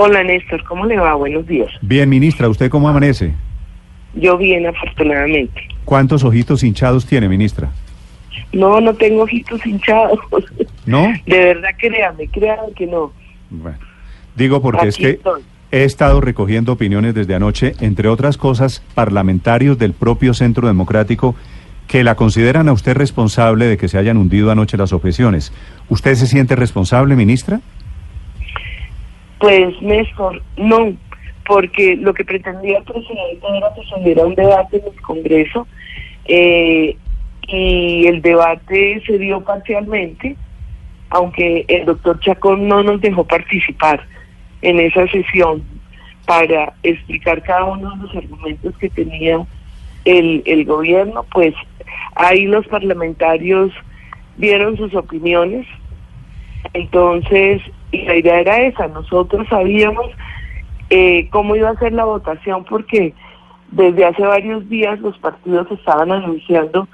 Hola Néstor, ¿cómo le va? Buenos días. Bien, ministra, ¿usted cómo amanece? Yo bien, afortunadamente. ¿Cuántos ojitos hinchados tiene, ministra? No, no tengo ojitos hinchados. ¿No? De verdad, créame, créame que no. Bueno, digo porque es que estoy. he estado recogiendo opiniones desde anoche, entre otras cosas, parlamentarios del propio Centro Democrático que la consideran a usted responsable de que se hayan hundido anoche las objeciones. ¿Usted se siente responsable, ministra? Pues Néstor, no, porque lo que pretendía el presidente era que se diera un debate en el Congreso eh, y el debate se dio parcialmente, aunque el doctor Chacón no nos dejó participar en esa sesión para explicar cada uno de los argumentos que tenía el, el gobierno, pues ahí los parlamentarios dieron sus opiniones. Entonces, y la idea era esa, nosotros sabíamos eh, cómo iba a ser la votación porque desde hace varios días los partidos estaban anunciando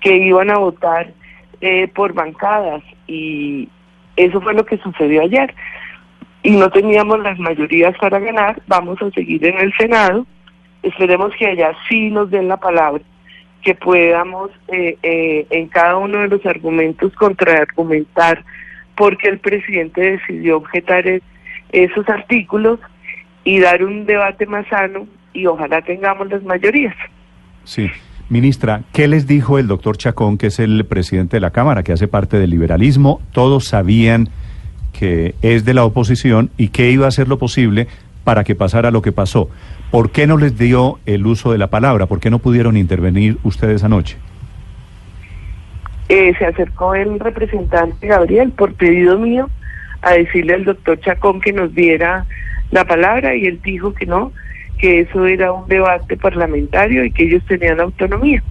que iban a votar eh, por bancadas y eso fue lo que sucedió ayer. Y no teníamos las mayorías para ganar, vamos a seguir en el Senado, esperemos que allá sí nos den la palabra, que podamos eh, eh, en cada uno de los argumentos contraargumentar porque el presidente decidió objetar es- esos artículos y dar un debate más sano y ojalá tengamos las mayorías. Sí. Ministra, ¿qué les dijo el doctor Chacón, que es el presidente de la Cámara, que hace parte del liberalismo? Todos sabían que es de la oposición y que iba a hacer lo posible para que pasara lo que pasó. ¿Por qué no les dio el uso de la palabra? ¿Por qué no pudieron intervenir ustedes anoche? Eh, se acercó el representante Gabriel por pedido mío a decirle al doctor Chacón que nos diera la palabra y él dijo que no, que eso era un debate parlamentario y que ellos tenían autonomía.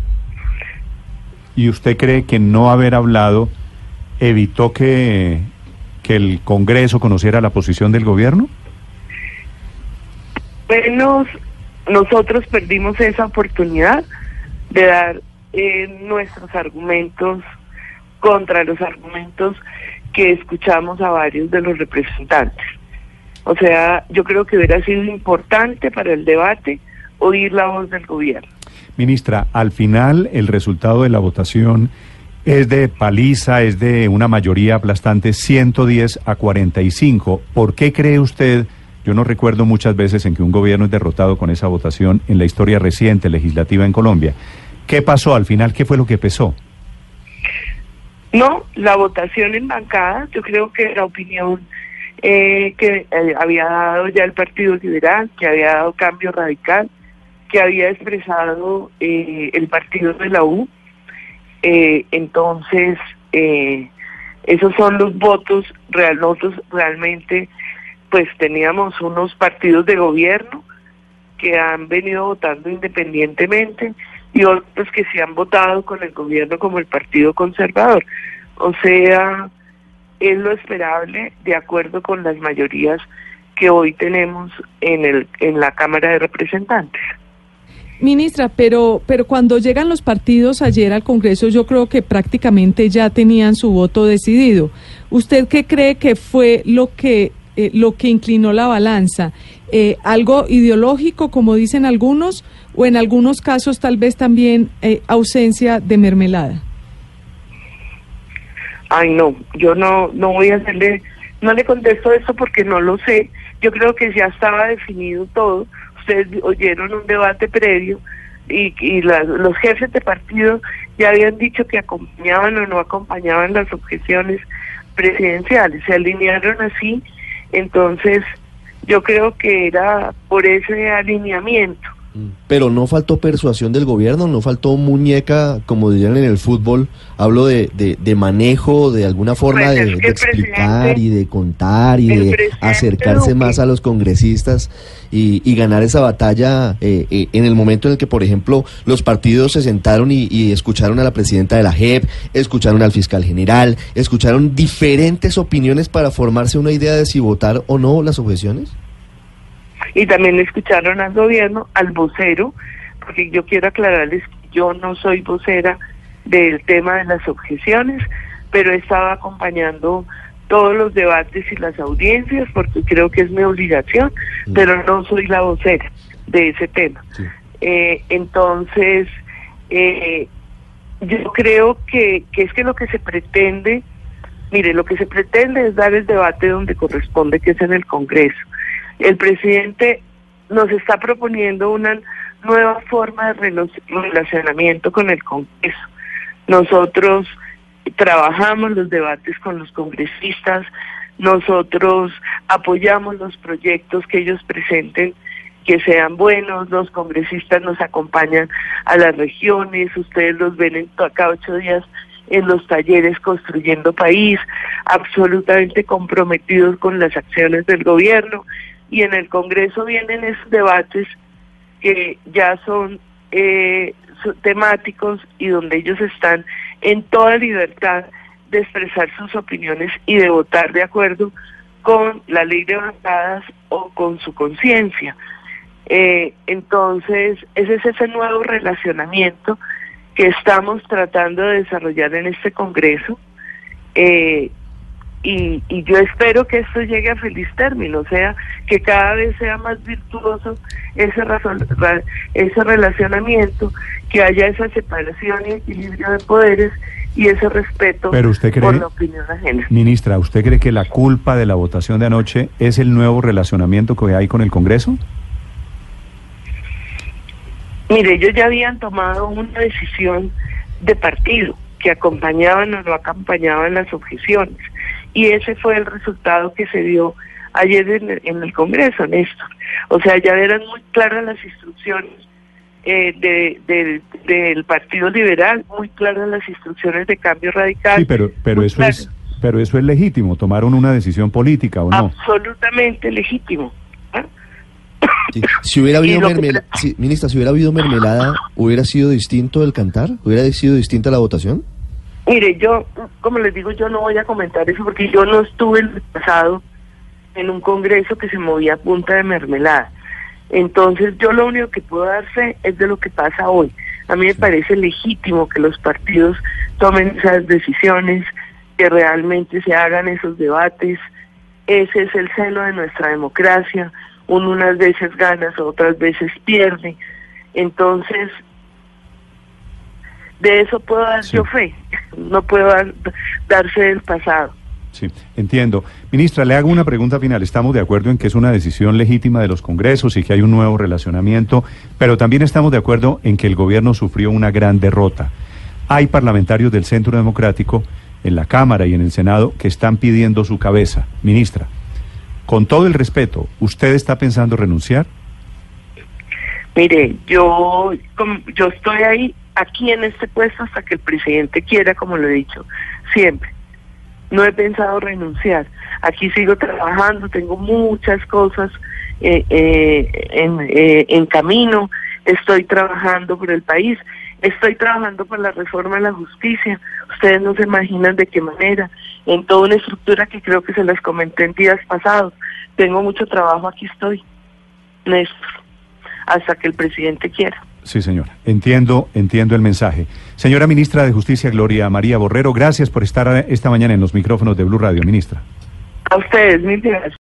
¿Y usted cree que no haber hablado evitó que, que el Congreso conociera la posición del gobierno? Bueno, nosotros perdimos esa oportunidad de dar nuestros argumentos contra los argumentos que escuchamos a varios de los representantes. O sea, yo creo que hubiera sido importante para el debate oír la voz del gobierno. Ministra, al final el resultado de la votación es de paliza, es de una mayoría aplastante 110 a 45. ¿Por qué cree usted? Yo no recuerdo muchas veces en que un gobierno es derrotado con esa votación en la historia reciente legislativa en Colombia. ¿Qué pasó al final? ¿Qué fue lo que pesó? No, la votación en bancada, yo creo que la opinión eh, que eh, había dado ya el Partido Liberal, que había dado cambio radical, que había expresado eh, el partido de la U, eh, entonces eh, esos son los votos real, nosotros realmente pues teníamos unos partidos de gobierno que han venido votando independientemente y otros que se han votado con el gobierno como el Partido Conservador. O sea, es lo esperable de acuerdo con las mayorías que hoy tenemos en el en la Cámara de Representantes. Ministra, pero, pero cuando llegan los partidos ayer al Congreso, yo creo que prácticamente ya tenían su voto decidido. ¿Usted qué cree que fue lo que, eh, lo que inclinó la balanza? Eh, ¿Algo ideológico, como dicen algunos, o en algunos casos tal vez también eh, ausencia de mermelada? Ay, no, yo no no voy a hacerle, no le contesto eso porque no lo sé. Yo creo que ya estaba definido todo. Ustedes oyeron un debate previo y, y la- los jefes de partido ya habían dicho que acompañaban o no acompañaban las objeciones presidenciales. Se alinearon así, entonces yo creo que era por ese alineamiento Pero no faltó persuasión del gobierno, no faltó muñeca, como dirían en el fútbol. Hablo de, de, de manejo, de alguna forma Pues de, explicar y de contar y de acercarse Duque- más a los congresistas y, y ganar esa batalla eh, eh, en el momento en el que, por ejemplo, los partidos se sentaron y, y escucharon a la presidenta de la JEP, escucharon al fiscal general, escucharon diferentes opiniones para formarse una idea de si votar o no las objeciones. Y también escucharon al gobierno, al vocero, porque yo quiero aclararles que yo no soy vocera del tema de las objeciones, pero estaba acompañando todos los debates y las audiencias porque creo que es mi obligación, Mm. pero no soy la vocera de ese tema. Sí. Eh, entonces, eh, yo creo que, que es que lo que se pretende, mire, lo que se pretende es dar el debate donde corresponde, que es en el Congreso. El presidente nos está proponiendo una nueva forma de relacionamiento con el Congreso. Nosotros trabajamos los debates con los congresistas, nosotros apoyamos los proyectos que ellos presenten que sean buenos, los congresistas nos acompañan a las regiones, ustedes los ven en cada ocho días en los talleres construyendo país, absolutamente comprometidos con las acciones del gobierno y en el Congreso vienen esos debates que ya son eh, temáticos y donde ellos están en toda libertad de expresar sus opiniones y de votar de acuerdo con la ley de bancadas o con su conciencia. Eh, entonces, ese es ese nuevo relacionamiento que estamos tratando de desarrollar en este Congreso. Eh, y, y yo espero que esto llegue a feliz término, o sea, que cada vez sea más virtuoso ese, razón- ra- ese relacionamiento, que haya esa separación y equilibrio de poderes y ese respeto Pero usted cree- por la opinión ajena. Ministra, ¿usted cree que la culpa de la votación de anoche es el nuevo relacionamiento que hay con el Congreso? Mire, ellos ya habían tomado una decisión de partido que acompañaban o no acompañaban las objeciones. Y ese fue el resultado que se dio ayer en el, en el Congreso, Néstor. O sea, ya eran muy claras las instrucciones eh, de- del- del Partido Liberal, muy claras las instrucciones de cambio radical. Sí, pero, pero eso claras. es, pero eso es legítimo. Tomaron una decisión política o no. absolutamente legítimo. ¿ah? Sí. Si hubiera habido que- mermelada, ministra, si hubiera habido mermelada, ¿hubiera sido distinto el cantar? ¿Hubiera sido distinta la votación? Mire, yo, como les digo, yo no voy a comentar eso porque yo no estuve el pasado en un congreso que se movía a punta de mermelada. Entonces, yo lo único que puedo dar fe es de lo que pasa hoy. A mí me parece legítimo que los partidos tomen esas decisiones, que realmente se hagan esos debates. Ese es el seno de nuestra democracia. Uno unas veces ganas, otras veces pierde. Entonces, de eso puedo dar Sí. yo fe. No puedo dar, darse del pasado. Sí, entiendo. Ministra, le hago una pregunta final. Estamos de acuerdo en que es una decisión legítima de los congresos y que hay un nuevo relacionamiento, pero también estamos de acuerdo en que el gobierno sufrió una gran derrota. Hay parlamentarios del Centro Democrático en la Cámara y en el Senado que están pidiendo su cabeza. Ministra, con todo el respeto, ¿usted está pensando renunciar? Mire, yo, yo estoy ahí, aquí en este puesto hasta que el presidente quiera, como lo he dicho siempre. No he pensado renunciar. Aquí sigo trabajando, tengo muchas cosas eh, eh, en, eh, en camino. Estoy trabajando por el país. Estoy trabajando por la reforma de la justicia. Ustedes no se imaginan de qué manera. En toda una estructura que creo que se las comenté en días pasados. Tengo mucho trabajo, aquí estoy. Néstor. Hasta que el presidente quiera. Sí, señor. Entiendo, entiendo el mensaje. Señora ministra de Justicia, Gloria María Borrero, gracias por estar esta mañana en los micrófonos de Blue Radio, ministra. A ustedes, mil gracias.